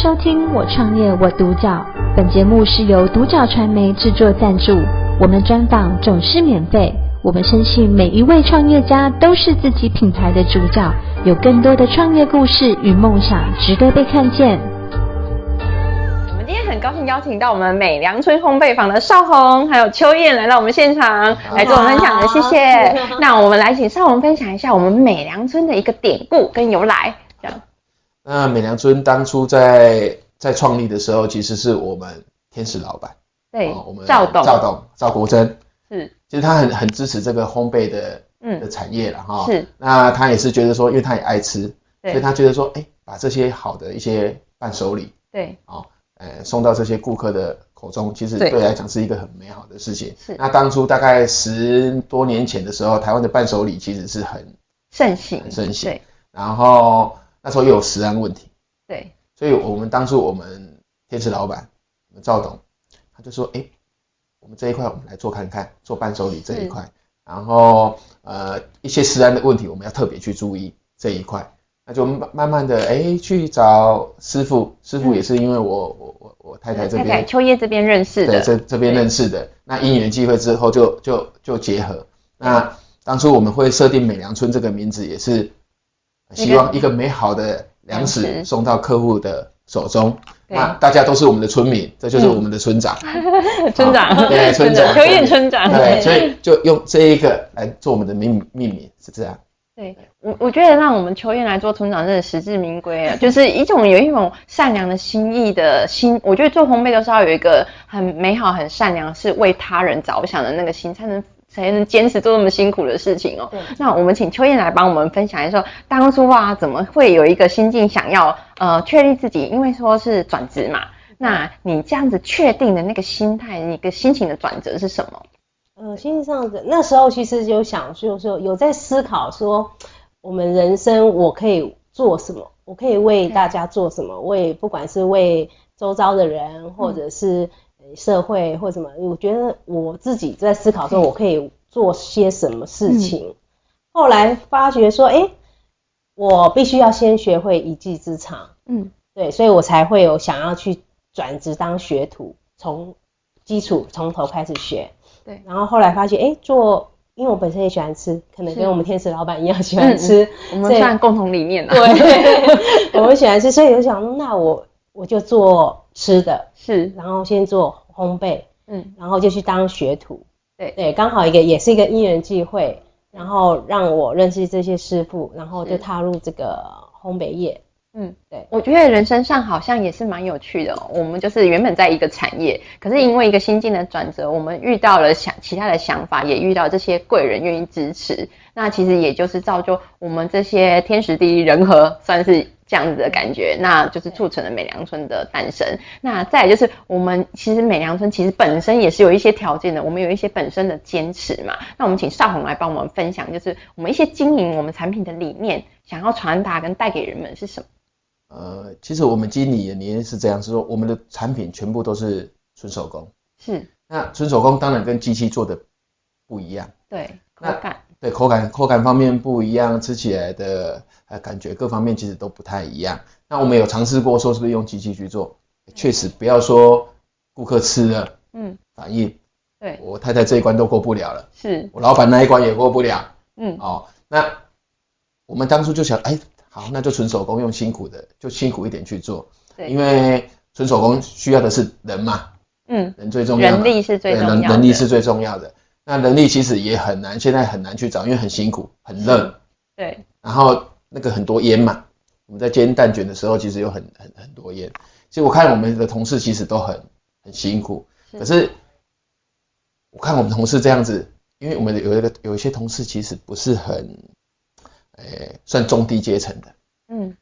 收听《我创业我独角》，本节目是由独角传媒制作赞助，我们专访总是免费。我们相信每一位创业家都是自己品牌的主角，有更多的创业故事与梦想值得被看见。我们今天很高兴邀请到我们美良村烘焙坊的邵红还有秋燕来到我们现场来做分享的，谢谢。那我们来请邵红分享一下我们美良村的一个典故跟由来，这样。那美良村当初在在创立的时候，其实是我们天使老板，对，哦、我们赵董，赵董，赵国珍，是，其实他很很支持这个烘焙的，嗯，的产业了哈。是，那他也是觉得说，因为他也爱吃，对，所以他觉得说，哎，把这些好的一些伴手礼，对，哦，呃，送到这些顾客的口中，其实对来讲是一个很美好的事情。是，那当初大概十多年前的时候，台湾的伴手礼其实是很盛行，很盛行，对，然后那时候又有食安问题。对，所以我们当初我们天使老板，我们赵董，他就说，哎，我们这一块我们来做看看，做伴手礼这一块，然后呃一些食安的问题我们要特别去注意这一块，那就慢慢的哎去找师傅，师傅也是因为我我我我太太这边，太太秋叶这边认识的，对，这这边认识的，那因缘际会之后就就就结合，那当初我们会设定美良村这个名字也是希望一个美好的。粮食送到客户的手中，那大家都是我们的村民，这就是我们的村长，村长，对，村长，秋燕村长，对，所以就用这一个来做我们的命命名，是这样。对我，我觉得让我们秋燕来做村长，真的实至名归啊，就是一种有一种善良的心意的心，我觉得做烘焙都是要有一个很美好、很善良，是为他人着想的那个心，才能。才能坚持做那么辛苦的事情哦。对。那我们请秋燕来帮我们分享一下，当初啊，怎么会有一个心境想要呃确立自己？因为说是转职嘛，那你这样子确定的那个心态，一个心情的转折是什么？呃，心情上的那时候其实有想，就是说有在思考说，我们人生我可以做什么？我可以为大家做什么？为不管是为周遭的人，或者是。嗯社会或什么，我觉得我自己在思考说，我可以做些什么事情。嗯、后来发觉说，哎、欸，我必须要先学会一技之长。嗯，对，所以我才会有想要去转职当学徒，从基础从头开始学。对，然后后来发现，哎、欸，做，因为我本身也喜欢吃，可能跟我们天使老板一样喜欢吃，嗯、我们算共同理念了。对，我们喜欢吃，所以我想，那我我就做吃的。是，然后先做烘焙，嗯，然后就去当学徒，对。对，刚好一个也是一个因缘际会，然后让我认识这些师傅，然后就踏入这个烘焙业，嗯，对，我觉得人生上好像也是蛮有趣的哦。我们就是原本在一个产业，可是因为一个心境的转折，我们遇到了想其他的想法，也遇到这些贵人愿意支持，那其实也就是造就我们这些天时地利人和，算是。这样子的感觉，那就是促成了美良村的诞生。那再来就是我们其实美良村其实本身也是有一些条件的，我们有一些本身的坚持嘛。那我们请邵红来帮我们分享，就是我们一些经营我们产品的理念，想要传达跟带给人们是什么？呃，其实我们经理的理念是这样，是说我们的产品全部都是纯手工。是。那纯手工当然跟机器做的不一样。对。口感。对，口感口感方面不一样，吃起来的。呃，感觉各方面其实都不太一样。那我们有尝试过说，是不是用机器去做？确实，不要说顾客吃了，嗯，反应，对，我太太这一关都过不了了，是我老板那一关也过不了，嗯，哦，那我们当初就想，哎，好，那就纯手工，用辛苦的，就辛苦一点去做，对，因为纯手工需要的是人嘛，嗯，人最重要，人力是最重要的，人人力是最重要的。那人力其实也很难，现在很难去找，因为很辛苦，很热，对，然后。那个很多烟嘛，我们在煎蛋卷的时候，其实有很很很多烟。其实我看我们的同事其实都很很辛苦，可是我看我们同事这样子，因为我们有一个有一些同事其实不是很，诶、欸，算中低阶层的。嗯，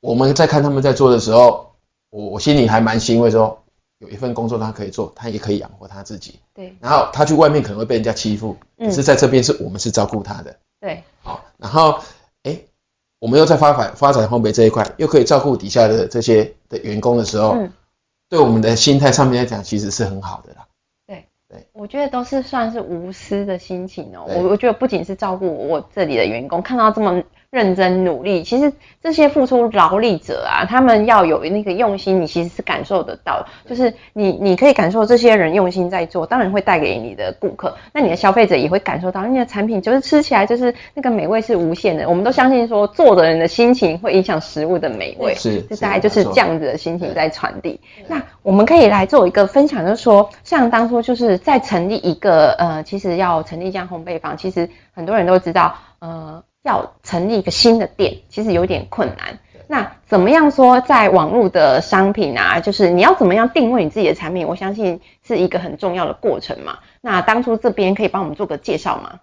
我们在看他们在做的时候，我我心里还蛮欣慰说，说有一份工作他可以做，他也可以养活他自己。对，然后他去外面可能会被人家欺负，嗯、可是在这边是我们是照顾他的。对，好，然后。我们又在发展发展烘焙这一块，又可以照顾底下的这些的员工的时候，嗯，对我们的心态上面来讲，其实是很好的啦。我觉得都是算是无私的心情哦。我我觉得不仅是照顾我这里的员工，看到这么认真努力，其实这些付出劳力者啊，他们要有那个用心，你其实是感受得到，就是你你可以感受这些人用心在做，当然会带给你的顾客，那你的消费者也会感受到，你的产品就是吃起来就是那个美味是无限的。我们都相信说，做的人的心情会影响食物的美味，是，这大概就是这样子的心情在传递。那我们可以来做一个分享，就是说，像当初就是在成立一个呃，其实要成立一家烘焙坊，其实很多人都知道，呃。要成立一个新的店，其实有点困难。那怎么样说，在网络的商品啊，就是你要怎么样定位你自己的产品？我相信是一个很重要的过程嘛。那当初这边可以帮我们做个介绍吗？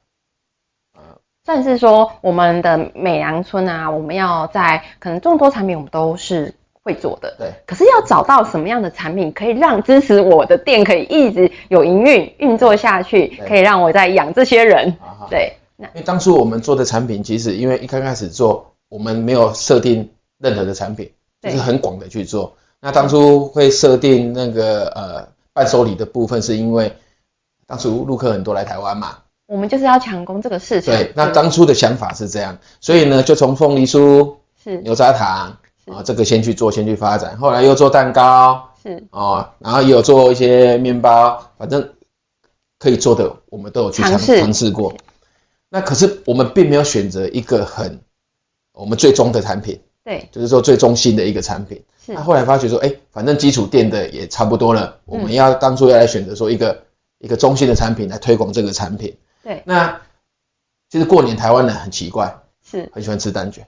算是说我们的美良村啊，我们要在可能众多产品我们都是会做的，对。可是要找到什么样的产品可以让支持我的店可以一直有营运运作下去，可以让我在养这些人，对。因为当初我们做的产品，其实因为一刚开始做，我们没有设定任何的产品，就是很广的去做。那当初会设定那个呃伴手礼的部分，是因为当初陆客很多来台湾嘛，我们就是要抢攻这个市场。对，那当初的想法是这样，所以呢，就从凤梨酥、是牛轧糖啊这个先去做，先去发展。后来又做蛋糕，是哦，然后也有做一些面包，反正可以做的，我们都有去尝试尝试过。那可是我们并没有选择一个很我们最终的产品，对，就是说最中心的一个产品。是。那后来发觉说，哎，反正基础垫的也差不多了，我们要当初要来选择说一个一个中心的产品来推广这个产品。对。那其实过年台湾人很奇怪，是很喜欢吃蛋卷。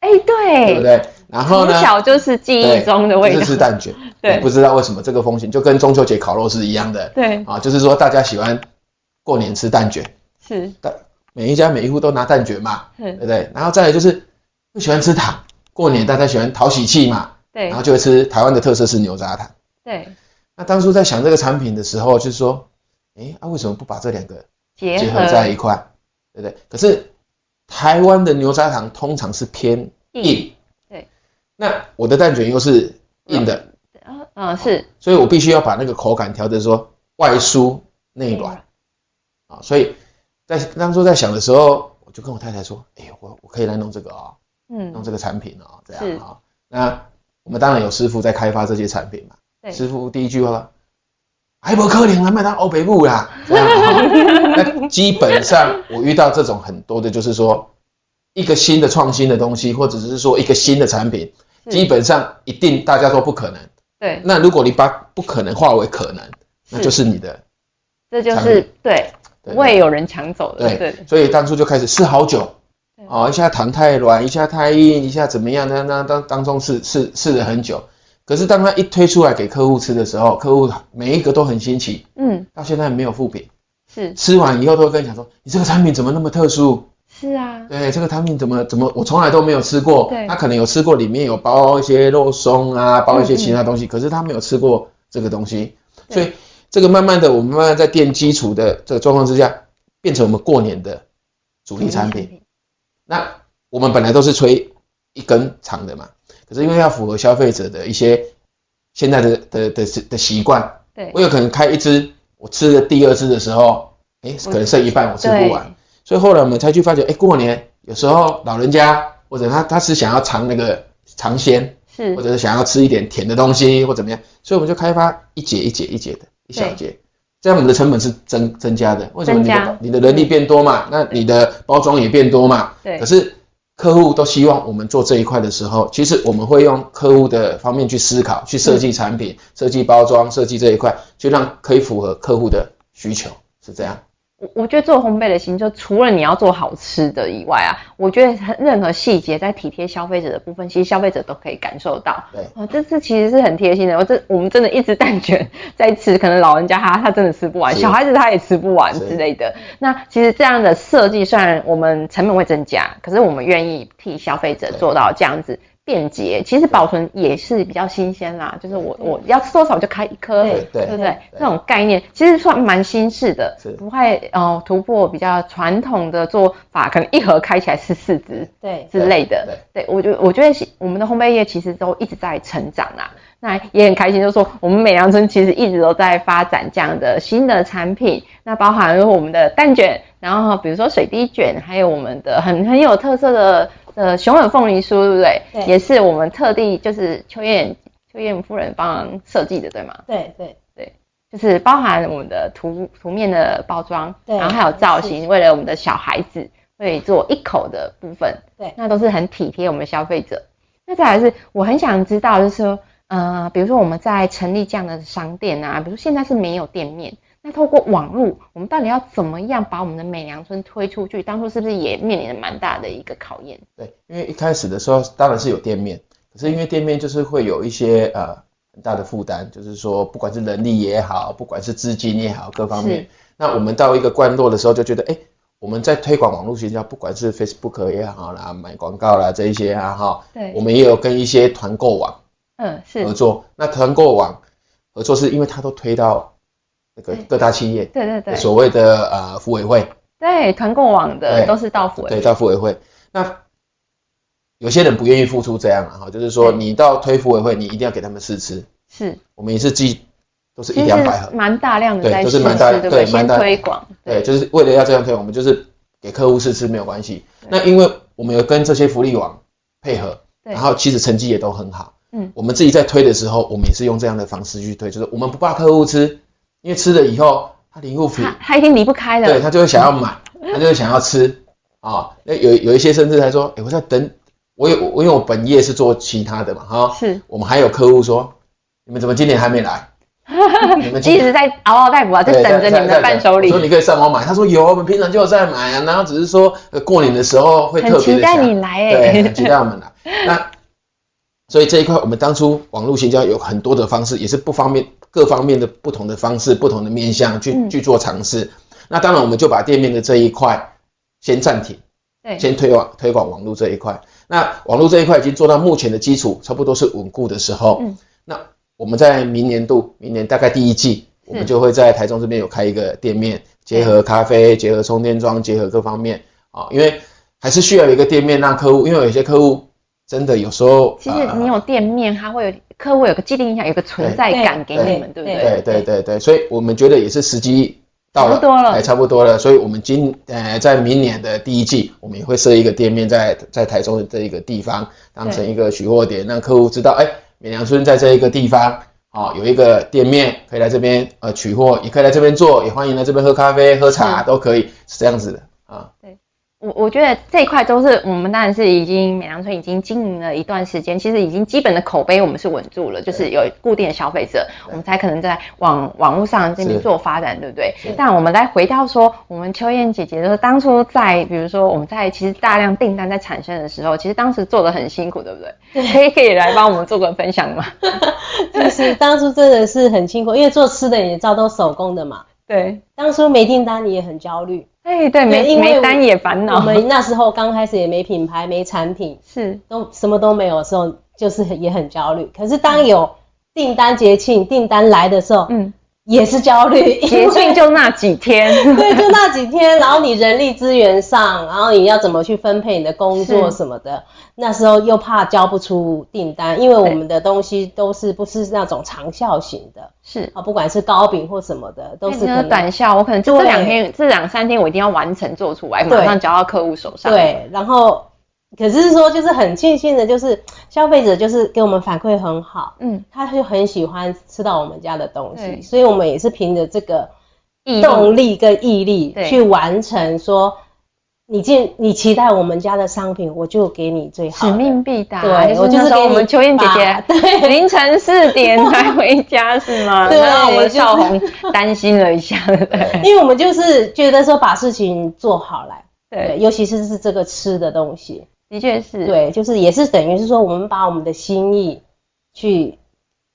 哎，对，对不对？然后呢，从小就是记忆中的味道，就是吃蛋卷。对。不知道为什么这个风行，就跟中秋节烤肉是一样的。对。啊，就是说大家喜欢过年吃蛋卷。是。但每一家每一户都拿蛋卷嘛，对不对？然后再来就是不喜欢吃糖，过年大家喜欢讨喜气嘛，对。然后就会吃台湾的特色是牛轧糖，对。那当初在想这个产品的时候，就是说，哎，啊为什么不把这两个结合在一块，对不对？可是台湾的牛轧糖通常是偏硬，对。那我的蛋卷又是硬的，啊啊是，所以我必须要把那个口感调的说外酥内软，啊，所以。在当初在想的时候，我就跟我太太说：“哎、欸，我我可以来弄这个啊、哦，嗯，弄这个产品哦，这样啊、哦。那我们当然有师傅在开发这些产品嘛。对，师傅第一句话，还不可能啊，卖到欧北部啦。这样、哦、那基本上我遇到这种很多的，就是说一个新的创新的东西，或者是说一个新的产品，基本上一定大家都不可能。对。那如果你把不可能化为可能，那就是你的，这就是对。不会有人抢走的。对，对，所以当初就开始试好久，哦，一下糖太软，一下太硬，一下怎么样？那那当当中试试试了很久。可是当他一推出来给客户吃的时候，客户每一个都很新奇，嗯，到现在没有负评，是吃完以后都会跟你讲说，你这个产品怎么那么特殊？是啊，对，这个产品怎么怎么我从来都没有吃过，对，他可能有吃过里面有包一些肉松啊，包一些其他东西，嗯嗯，可是他没有吃过这个东西，所以。这个慢慢的，我们慢慢在垫基础的这个状况之下，变成我们过年的主力产品。那我们本来都是吹一根长的嘛，可是因为要符合消费者的一些现在的的的的习惯，对，我有可能开一支，我吃了第二支的时候，哎，可能剩一半我吃不完，所以后来我们才去发觉，哎，过年有时候老人家或者他他是想要尝那个尝鲜，是，或者是想要吃一点甜的东西或怎么样，所以我们就开发一节一节一节的。一小节，这样我们的成本是增增加的。为什么？你的你的人力变多嘛，那你的包装也变多嘛。对。可是客户都希望我们做这一块的时候，其实我们会用客户的方面去思考，去设计产品、设计包装、设计这一块，就让可以符合客户的需求，是这样。我我觉得做烘焙的心，就除了你要做好吃的以外啊，我觉得任何细节在体贴消费者的部分，其实消费者都可以感受到。对，哦，这次其实是很贴心的。我这我们真的一直蛋卷在吃，可能老人家他他真的吃不完，小孩子他也吃不完之类的。那其实这样的设计，虽然我们成本会增加，可是我们愿意替消费者做到这样子。便捷，其实保存也是比较新鲜啦。就是我我要吃多少就开一颗，对对不对？这种概念其实算蛮新式的，不会呃突破比较传统的做法，可能一盒开起来是四支，对之类的。对，我觉得我觉得我们的烘焙业其实都一直在成长啦。那也很开心，就是说我们美良村其实一直都在发展这样的新的产品，那包含了我们的蛋卷，然后比如说水滴卷，还有我们的很很有特色的。的熊耳凤梨酥，对不对？对，也是我们特地就是秋燕秋燕夫人帮忙设计的，对吗？对对对，就是包含我们的图图面的包装，对，然后还有造型，为了我们的小孩子会做一口的部分，对，那都是很体贴我们消费者。那再来是，我很想知道，就是说，呃，比如说我们在成立这样的商店啊，比如说现在是没有店面。那透过网络，我们到底要怎么样把我们的美良村推出去？当初是不是也面临着蛮大的一个考验？对，因为一开始的时候当然是有店面，可是因为店面就是会有一些呃很大的负担，就是说不管是人力也好，不管是资金也好，各方面。那我们到一个关落的时候，就觉得哎，我们在推广网络营销，不管是 Facebook 也好啦，买广告啦这一些啊哈，对，我们也有跟一些团购网嗯是合作。那团购网合作是因为它都推到。那个各大企业，对对对，所谓的呃福委会，对团购网的都是到福委会，对到福委会。那有些人不愿意付出这样啊，哈，就是说你到推福委会，你一定要给他们试吃。是，我们也是寄都是一两百盒，蛮大量的，对，都是蛮大，对，蛮大。推广，对，就是为了要这样推，我们就是给客户试吃没有关系。那因为我们有跟这些福利网配合，然后其实成绩也都很好。嗯，我们自己在推的时候，我们也是用这样的方式去推，就是我们不怕客户吃。因为吃了以后，他零物品，他一定离不开的，对，他就会想要买，他就会想要吃啊。那有有一些甚至还说，哎，我在等，我有我因为我本业是做其他的嘛，哈，是我们还有客户说，你们怎么今年还没来？你们一直在嗷嗷待哺啊，就等着你们的伴手礼。说你可以上网买，他说有，我们平常就有在买啊，然后只是说过年的时候会特别的想，期待你来，哎，对，很期待我们来。那所以这一块，我们当初网络行销有很多的方式，也是不方便。各方面的不同的方式，不同的面向去、嗯、去做尝试。那当然，我们就把店面的这一块先暂停，对，先推广推广网络这一块。那网络这一块已经做到目前的基础，差不多是稳固的时候。嗯，那我们在明年度，明年大概第一季，我们就会在台中这边有开一个店面，结合咖啡，结合充电桩，结合各方面啊，因为还是需要一个店面让客户，因为有些客户真的有时候，其实你有店面，它会有。客户有个既定印象，有个存在感给你们，对不对？对对对对，所以我们觉得也是时机到了，差不多了，哎，差不多了。所以我们今呃在明年的第一季，我们也会设一个店面在在台中的这一个地方，当成一个取货点，让客户知道，哎，美良村在这一个地方，啊，有一个店面可以来这边呃取货，也可以来这边做，也欢迎来这边喝咖啡、喝茶都可以，是这样子的啊。对。我我觉得这一块都是我们当然是已经美良村已经经营了一段时间，其实已经基本的口碑我们是稳住了，就是有固定的消费者，我们才可能在网网络上这边做发展，对不对？但我们来回到说，我们秋燕姐姐就是当初在比如说我们在其实大量订单在产生的时候，其实当时做的很辛苦，对不对？对，可以可以来帮我们做个分享吗？就是当初真的是很辛苦，因为做吃的也知道都手工的嘛。对，当初没订单你也很焦虑。哎，对，没没单也烦恼。我们那时候刚开始也没品牌，没产品，是都什么都没有的时候，就是也很焦虑。可是当有订单节庆订单来的时候，嗯，也是焦虑。节庆就那几天，对，就那几天。然后你人力资源上，然后你要怎么去分配你的工作什么的。那时候又怕交不出订单，因为我们的东西都是不是那种长效型的，是啊，不管是糕饼或什么的，都是短效。我可能就这两天、这两三天，我一定要完成做出来，马上交到客户手上。对，然后可是说就是很庆幸的，就是消费者就是给我们反馈很好，嗯，他就很喜欢吃到我们家的东西，所以我们也是凭着这个动力跟毅力去完成说。你进，你期待我们家的商品，我就给你最好。使命必达。对，我就是给我们秋燕姐姐，对，凌晨四点才回家是吗？对，然后我们少红担心了一下，对，因为我们就是觉得说把事情做好来，对，尤其是是这个吃的东西，的确是，对，就是也是等于是说我们把我们的心意去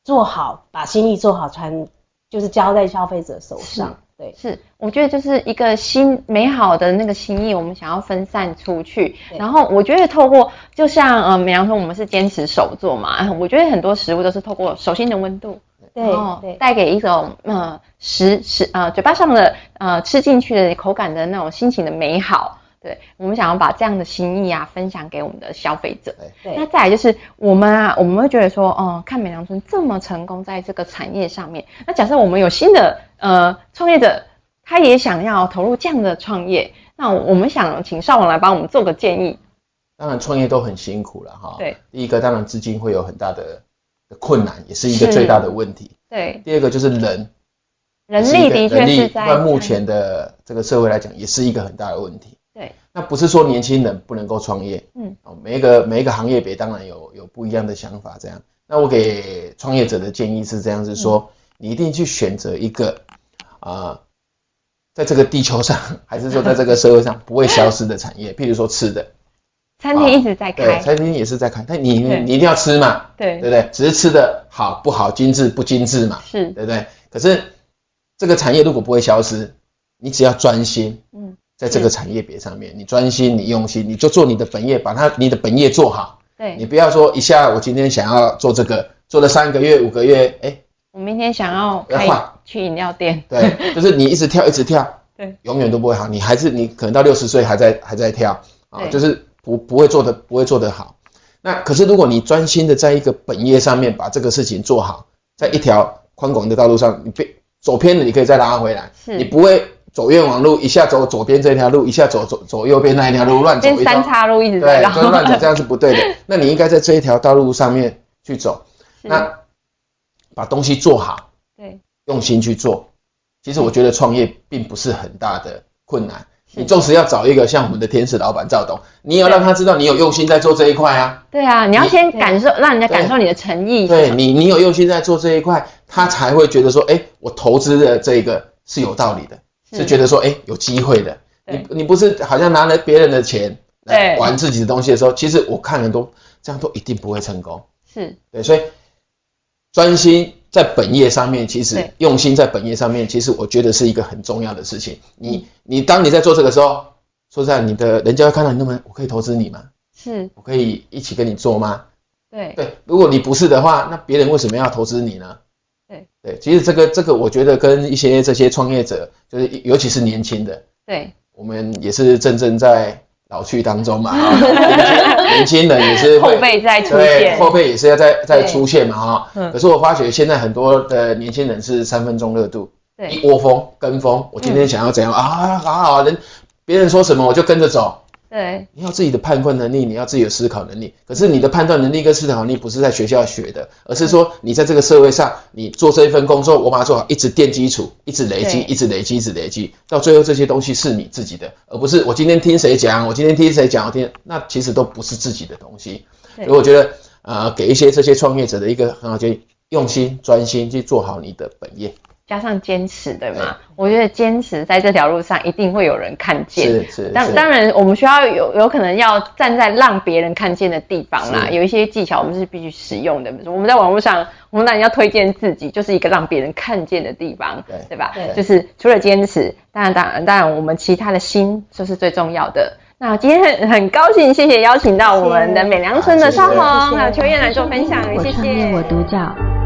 做好，把心意做好传，就是交在消费者手上。对，是，我觉得就是一个心美好的那个心意，我们想要分散出去。然后我觉得透过，就像呃比方说，我们是坚持手做嘛，我觉得很多食物都是透过手心的温度，对，带给一种呃食食呃嘴巴上的呃吃进去的口感的那种心情的美好。对，我们想要把这样的心意啊分享给我们的消费者。对，那再来就是我们啊，我们会觉得说，哦、呃，看美良村这么成功在这个产业上面，那假设我们有新的呃创业者，他也想要投入这样的创业，那我们想请少网来帮我们做个建议。当然创业都很辛苦了哈。对。第一个当然资金会有很大的困难，也是一个最大的问题。对。第二个就是人，人力的确是在目前的这个社会来讲，也是一个很大的问题。对。那不是说年轻人不能够创业，嗯，哦每一个每一个行业别当然有有不一样的想法，这样。那我给创业者的建议是这样子说，你一定去选择一个啊。呃在这个地球上，还是说在这个社会上 不会消失的产业，譬如说吃的，餐厅一直在开，对，餐厅也是在开，但你你一定要吃嘛，对，对不对？只是吃的好不好、精致不精致嘛，是，对不对？可是这个产业如果不会消失，你只要专心，嗯，在这个产业别上面，你专心，你用心，你就做你的本业，把它你的本业做好，对，你不要说一下我今天想要做这个，做了三个月、五个月，哎，我明天想要换去饮料店，对，就是你一直跳，一直跳。对，永远都不会好。你还是你可能到六十岁还在还在跳啊，就是不不会做的不会做得好。那可是如果你专心的在一个本业上面把这个事情做好，在一条宽广的道路上，你别走偏了，你可以再拉回来。是，你不会走冤枉路，一下走左边这条路，一下走走走右边那一条路乱走一三岔路一直在 对，就乱走这样是不对的。那你应该在这一条道路上面去走，那把东西做好，对，用心去做。其实我觉得创业并不是很大的困难，你纵使要找一个像我们的天使老板赵董，你也要让他知道你有用心在做这一块啊。对啊，你要先感受，让人家感受你的诚意。对你，你有用心在做这一块，他才会觉得说，哎，我投资的这个是有道理的，是觉得说，哎，有机会的。你你不是好像拿了别人的钱来玩自己的东西的时候，其实我看很多这样都一定不会成功。是对，所以专心。在本业上面，其实用心在本业上面，其实我觉得是一个很重要的事情。你你当你在做这个时候，说实在，你的人家会看到你那么，我可以投资你吗？是，我可以一起跟你做吗？对对，如果你不是的话，那别人为什么要投资你呢？对对，其实这个这个，我觉得跟一些这些创业者，就是尤其是年轻的，对，我们也是正正在。老去当中嘛，哈，年轻人也是后辈在出现，后辈也是要在在出现嘛，哈。可是我发觉现在很多的年轻人是三分钟热度，对，一窝蜂跟风。我今天想要怎样啊？好好，人别人说什么我就跟着走。对，你要自己的判断能力，你要自己的思考能力。可是你的判断能力跟思考能力不是在学校学的，而是说你在这个社会上，你做这一份工作，我把它做好，一直垫基础，一直累积，一直累积，一直累积，到最后这些东西是你自己的，而不是我今天听谁讲，我今天听谁讲，我听，那其实都不是自己的东西。所以我觉得，呃，给一些这些创业者的一个很好建议，用心专心去做好你的本业。加上坚持，对吗？我觉得坚持在这条路上一定会有人看见。是是。当当然，我们需要有有可能要站在让别人看见的地方啦。有一些技巧我们是必须使用的。比如说我们在网络上，我们当然要推荐自己，就是一个让别人看见的地方，对对吧？对。就是除了坚持，当然当然当然，我们其他的心就是最重要的。那今天很很高兴，谢谢邀请到我们的美良村的绍红还有秋燕来做分享，谢谢。我创业我独角。